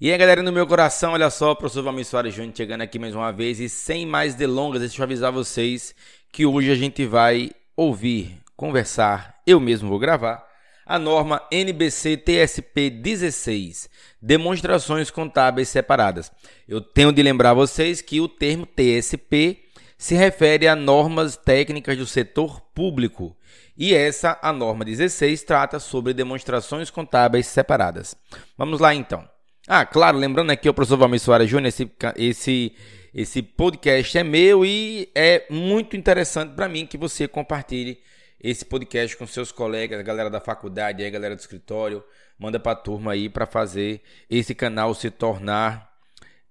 E aí, galera, no meu coração, olha só, professor Valmir Soares Júnior chegando aqui mais uma vez e sem mais delongas, deixa eu avisar vocês que hoje a gente vai ouvir, conversar, eu mesmo vou gravar, a norma NBC TSP 16, demonstrações contábeis separadas. Eu tenho de lembrar vocês que o termo TSP se refere a normas técnicas do setor público. E essa, a norma 16, trata sobre demonstrações contábeis separadas. Vamos lá então. Ah, claro, lembrando aqui o professor Valmir Soares Júnior, esse, esse, esse podcast é meu e é muito interessante para mim que você compartilhe esse podcast com seus colegas, a galera da faculdade, a galera do escritório. Manda para a turma aí para fazer esse canal se tornar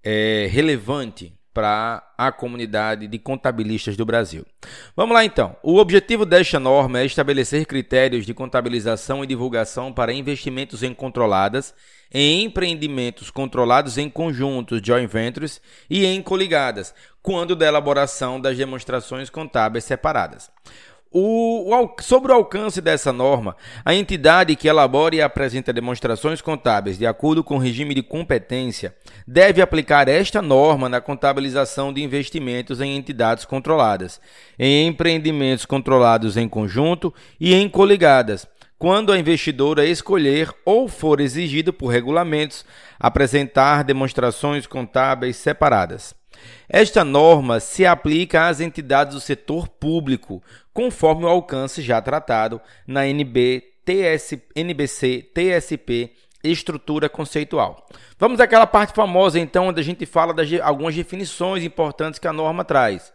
é, relevante para a comunidade de contabilistas do Brasil. Vamos lá então. O objetivo desta norma é estabelecer critérios de contabilização e divulgação para investimentos em controladas, em empreendimentos controlados em conjuntos, joint ventures e em coligadas, quando da elaboração das demonstrações contábeis separadas. O, o, sobre o alcance dessa norma, a entidade que elabora e apresenta demonstrações contábeis de acordo com o regime de competência deve aplicar esta norma na contabilização de investimentos em entidades controladas, em empreendimentos controlados em conjunto e em coligadas, quando a investidora escolher ou for exigido por regulamentos apresentar demonstrações contábeis separadas. Esta norma se aplica às entidades do setor público, conforme o alcance já tratado na NB, TS, NBC, TSP, estrutura conceitual. Vamos àquela parte famosa, então, onde a gente fala de algumas definições importantes que a norma traz.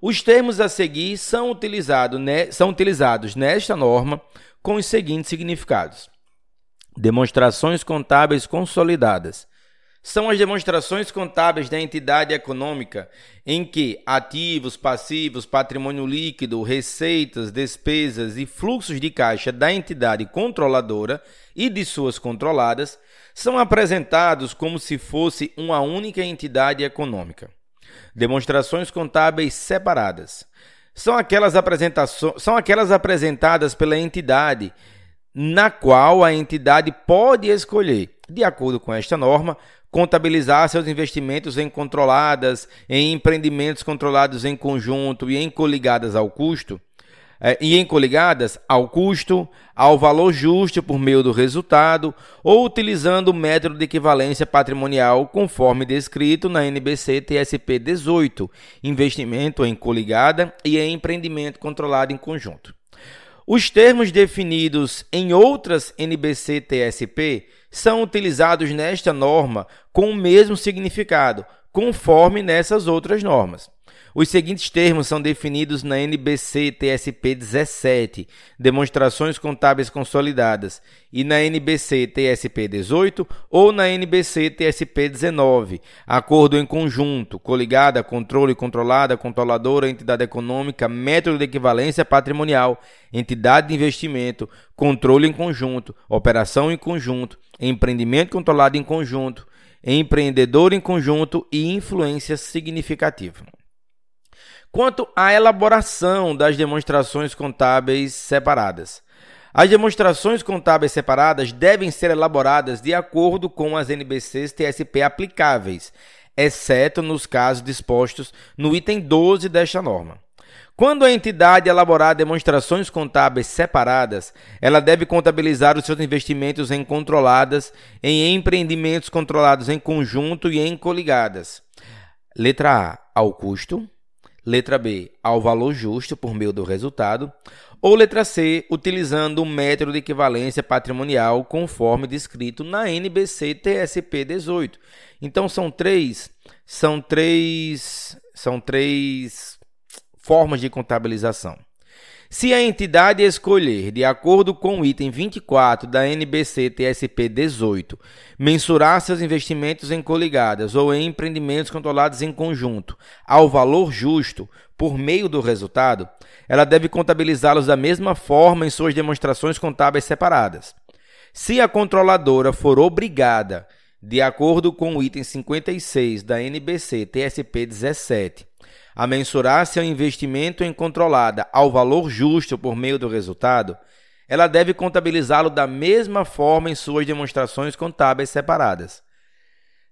Os termos a seguir são, utilizado, né, são utilizados nesta norma com os seguintes significados: demonstrações contábeis consolidadas são as demonstrações contábeis da entidade econômica em que ativos, passivos, patrimônio líquido, receitas, despesas e fluxos de caixa da entidade controladora e de suas controladas são apresentados como se fosse uma única entidade econômica. Demonstrações contábeis separadas são aquelas, são aquelas apresentadas pela entidade na qual a entidade pode escolher, de acordo com esta norma, contabilizar seus investimentos em controladas, em empreendimentos controlados em conjunto e em coligadas ao custo, é, e em coligadas ao custo, ao valor justo por meio do resultado, ou utilizando o método de equivalência patrimonial conforme descrito na NBC TSP 18, investimento em coligada e em empreendimento controlado em conjunto. Os termos definidos em outras NBC TSP são utilizados nesta norma com o mesmo significado, conforme nessas outras normas. Os seguintes termos são definidos na NBC TSP 17, Demonstrações Contábeis Consolidadas, e na NBC TSP 18 ou na NBC TSP 19, Acordo em Conjunto, Coligada, Controle, Controlada, Controladora, Entidade Econômica, Método de Equivalência Patrimonial, Entidade de Investimento, Controle em Conjunto, Operação em Conjunto, Empreendimento Controlado em Conjunto, Empreendedor em Conjunto e Influência Significativa. Quanto à elaboração das demonstrações contábeis separadas. As demonstrações contábeis separadas devem ser elaboradas de acordo com as NBCs TSP aplicáveis, exceto nos casos dispostos no item 12 desta norma. Quando a entidade elaborar demonstrações contábeis separadas, ela deve contabilizar os seus investimentos em controladas, em empreendimentos controlados em conjunto e em coligadas. Letra A, ao custo. Letra B, ao valor justo por meio do resultado. Ou letra C, utilizando o método de equivalência patrimonial conforme descrito na NBC TSP 18. Então são três, são três, são três formas de contabilização. Se a entidade escolher, de acordo com o item 24 da NBC TSP 18, mensurar seus investimentos em coligadas ou em empreendimentos controlados em conjunto ao valor justo por meio do resultado, ela deve contabilizá-los da mesma forma em suas demonstrações contábeis separadas. Se a controladora for obrigada, de acordo com o item 56 da NBC TSP 17, a mensurar seu investimento em controlada ao valor justo por meio do resultado, ela deve contabilizá-lo da mesma forma em suas demonstrações contábeis separadas.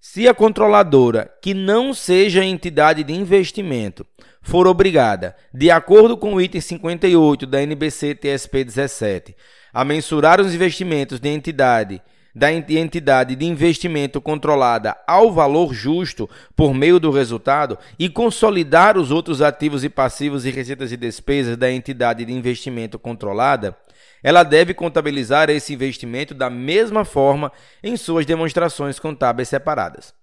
Se a controladora, que não seja entidade de investimento, for obrigada, de acordo com o item 58 da NBC TSP 17, a mensurar os investimentos de entidade da entidade de investimento controlada ao valor justo por meio do resultado e consolidar os outros ativos e passivos e receitas e despesas da entidade de investimento controlada, ela deve contabilizar esse investimento da mesma forma em suas demonstrações contábeis separadas.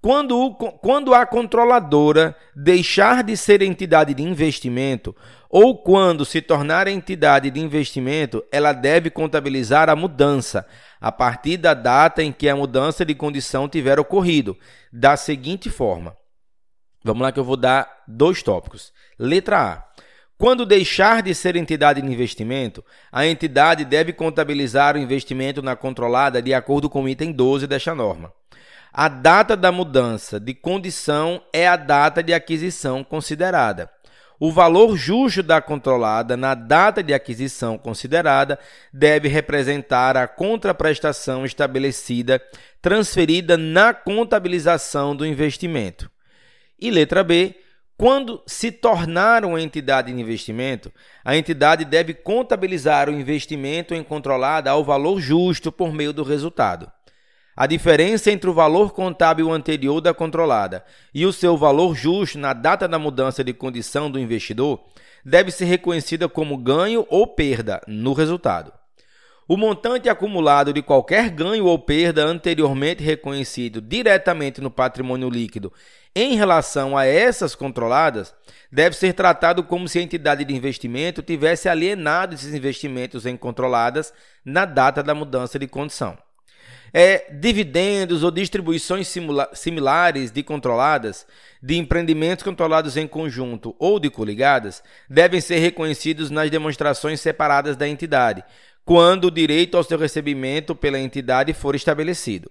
Quando, o, quando a controladora deixar de ser entidade de investimento ou quando se tornar entidade de investimento, ela deve contabilizar a mudança a partir da data em que a mudança de condição tiver ocorrido, da seguinte forma. Vamos lá que eu vou dar dois tópicos. Letra A. Quando deixar de ser entidade de investimento, a entidade deve contabilizar o investimento na controlada de acordo com o item 12 desta norma. A data da mudança de condição é a data de aquisição considerada. O valor justo da controlada na data de aquisição considerada deve representar a contraprestação estabelecida transferida na contabilização do investimento. E letra B, quando se tornar uma entidade de investimento, a entidade deve contabilizar o investimento em controlada ao valor justo por meio do resultado. A diferença entre o valor contábil anterior da controlada e o seu valor justo na data da mudança de condição do investidor deve ser reconhecida como ganho ou perda no resultado. O montante acumulado de qualquer ganho ou perda anteriormente reconhecido diretamente no patrimônio líquido em relação a essas controladas deve ser tratado como se a entidade de investimento tivesse alienado esses investimentos em controladas na data da mudança de condição. É, dividendos ou distribuições similares de controladas, de empreendimentos controlados em conjunto ou de coligadas, devem ser reconhecidos nas demonstrações separadas da entidade, quando o direito ao seu recebimento pela entidade for estabelecido.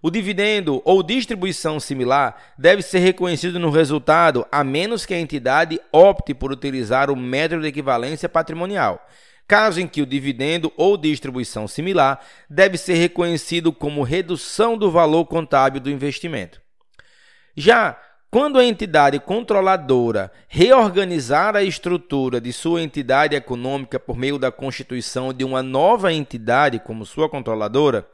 O dividendo ou distribuição similar deve ser reconhecido no resultado, a menos que a entidade opte por utilizar o método de equivalência patrimonial, caso em que o dividendo ou distribuição similar deve ser reconhecido como redução do valor contábil do investimento. Já quando a entidade controladora reorganizar a estrutura de sua entidade econômica por meio da constituição de uma nova entidade como sua controladora,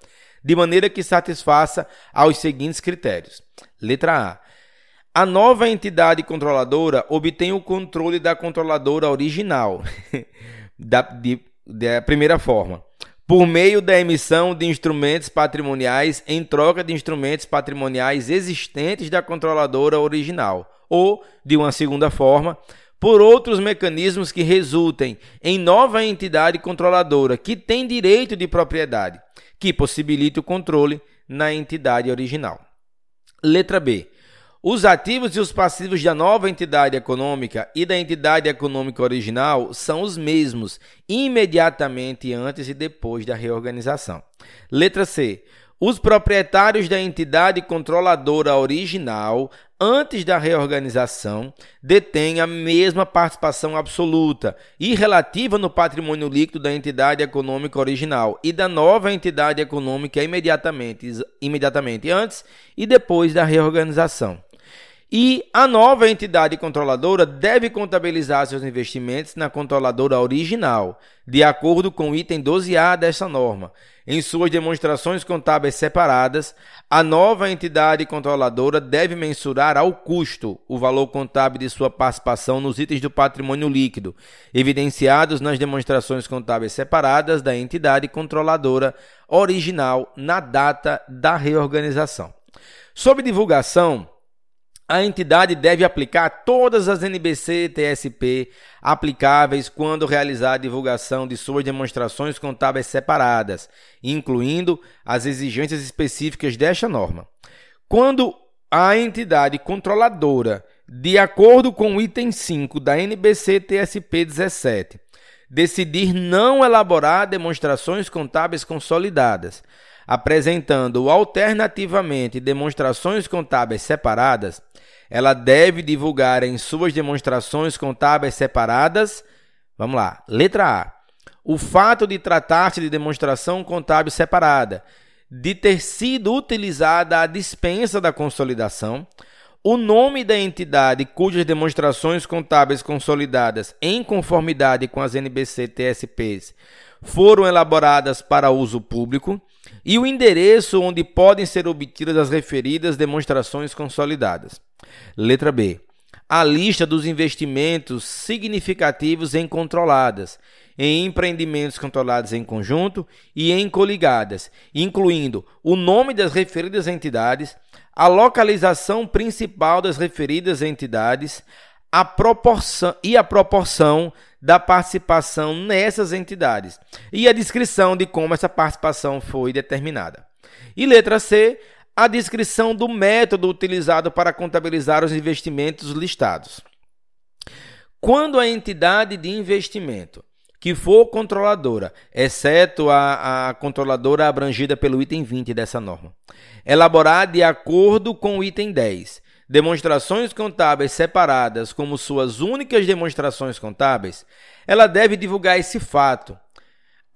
de maneira que satisfaça aos seguintes critérios. Letra A. A nova entidade controladora obtém o controle da controladora original, da, de, da primeira forma, por meio da emissão de instrumentos patrimoniais em troca de instrumentos patrimoniais existentes da controladora original, ou, de uma segunda forma, por outros mecanismos que resultem em nova entidade controladora que tem direito de propriedade, que possibilite o controle na entidade original. Letra B. Os ativos e os passivos da nova entidade econômica e da entidade econômica original são os mesmos imediatamente antes e depois da reorganização. Letra C. Os proprietários da entidade controladora original, antes da reorganização, detêm a mesma participação absoluta e relativa no patrimônio líquido da entidade econômica original e da nova entidade econômica imediatamente, imediatamente antes e depois da reorganização. E a nova entidade controladora deve contabilizar seus investimentos na controladora original, de acordo com o item 12A desta norma. Em suas demonstrações contábeis separadas, a nova entidade controladora deve mensurar ao custo o valor contábil de sua participação nos itens do patrimônio líquido, evidenciados nas demonstrações contábeis separadas da entidade controladora original na data da reorganização. Sob divulgação, a entidade deve aplicar todas as NBC TSP aplicáveis quando realizar a divulgação de suas demonstrações contábeis separadas, incluindo as exigências específicas desta norma. Quando a entidade controladora, de acordo com o item 5 da NBC TSP 17, decidir não elaborar demonstrações contábeis consolidadas, apresentando alternativamente demonstrações contábeis separadas, ela deve divulgar em suas demonstrações contábeis separadas. Vamos lá. Letra A. O fato de tratar-se de demonstração contábil separada, de ter sido utilizada a dispensa da consolidação, o nome da entidade cujas demonstrações contábeis consolidadas em conformidade com as NBC TSPs foram elaboradas para uso público e o endereço onde podem ser obtidas as referidas demonstrações consolidadas. Letra B. A lista dos investimentos significativos em controladas, em empreendimentos controlados em conjunto e em coligadas, incluindo o nome das referidas entidades, a localização principal das referidas entidades, a proporção e a proporção da participação nessas entidades e a descrição de como essa participação foi determinada. E letra C, a descrição do método utilizado para contabilizar os investimentos listados. Quando a entidade de investimento que for controladora, exceto a, a controladora abrangida pelo item 20 dessa norma. Elaborar de acordo com o item 10 demonstrações contábeis separadas como suas únicas demonstrações contábeis, ela deve divulgar esse fato.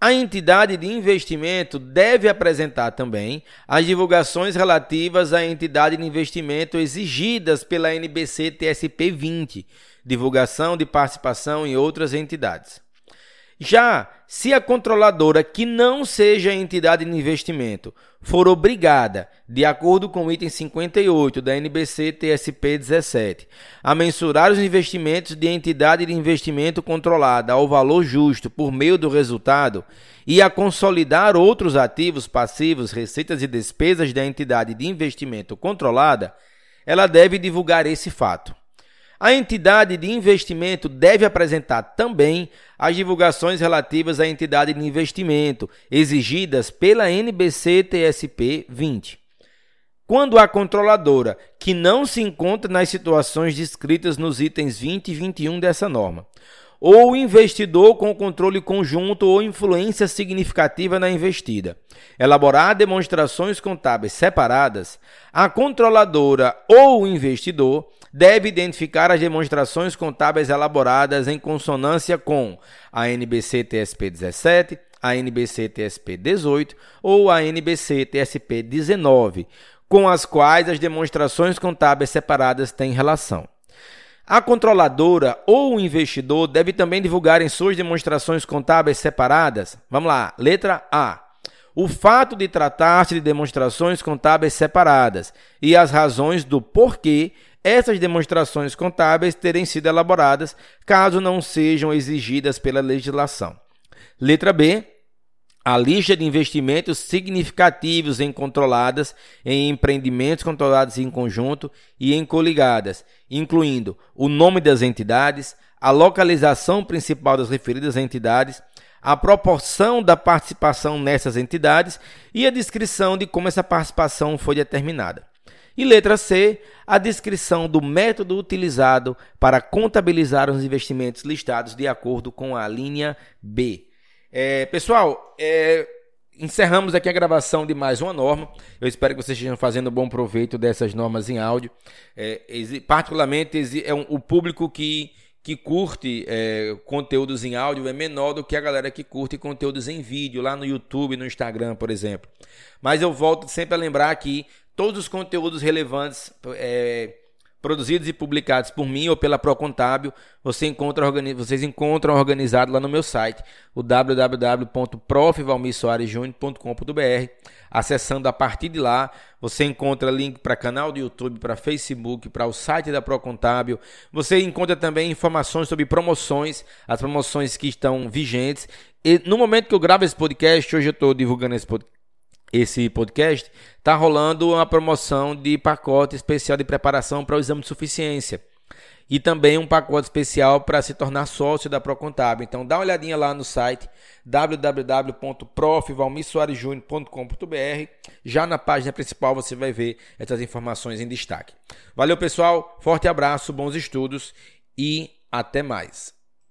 A entidade de investimento deve apresentar também as divulgações relativas à entidade de investimento exigidas pela NBC TSP 20, divulgação de participação em outras entidades. Já se a controladora que não seja entidade de investimento for obrigada, de acordo com o item 58 da NBC TSP 17, a mensurar os investimentos de entidade de investimento controlada ao valor justo por meio do resultado e a consolidar outros ativos passivos, receitas e despesas da entidade de investimento controlada, ela deve divulgar esse fato. A entidade de investimento deve apresentar também as divulgações relativas à entidade de investimento exigidas pela NBC TSP 20. Quando a controladora, que não se encontra nas situações descritas nos itens 20 e 21 dessa norma, ou o investidor com controle conjunto ou influência significativa na investida. Elaborar demonstrações contábeis separadas, a controladora ou o investidor deve identificar as demonstrações contábeis elaboradas em consonância com a NBC TSP 17, a NBC TSP 18 ou a NBC TSP 19, com as quais as demonstrações contábeis separadas têm relação. A controladora ou o investidor deve também divulgar em suas demonstrações contábeis separadas. Vamos lá, letra A. O fato de tratar-se de demonstrações contábeis separadas e as razões do porquê essas demonstrações contábeis terem sido elaboradas, caso não sejam exigidas pela legislação. Letra B. A lista de investimentos significativos em controladas, em empreendimentos controlados em conjunto e em coligadas, incluindo o nome das entidades, a localização principal das referidas entidades, a proporção da participação nessas entidades e a descrição de como essa participação foi determinada. E letra C, a descrição do método utilizado para contabilizar os investimentos listados de acordo com a linha B. É, pessoal, é, encerramos aqui a gravação de mais uma norma. Eu espero que vocês estejam fazendo bom proveito dessas normas em áudio. É, particularmente, é um, o público que, que curte é, conteúdos em áudio é menor do que a galera que curte conteúdos em vídeo, lá no YouTube, no Instagram, por exemplo. Mas eu volto sempre a lembrar que todos os conteúdos relevantes é, produzidos e publicados por mim ou pela Procontábil, você encontra, vocês encontram organizado lá no meu site, o www.profvalmirsoaresjúnior.com.br. Acessando a partir de lá, você encontra link para canal do YouTube, para Facebook, para o site da Procontábil. Você encontra também informações sobre promoções, as promoções que estão vigentes. E no momento que eu gravo esse podcast, hoje eu estou divulgando esse podcast esse podcast, está rolando uma promoção de pacote especial de preparação para o exame de suficiência. E também um pacote especial para se tornar sócio da Procontábil. Então dá uma olhadinha lá no site www.profvalmissoaresjúnior.com.br. Já na página principal você vai ver essas informações em destaque. Valeu, pessoal. Forte abraço, bons estudos e até mais.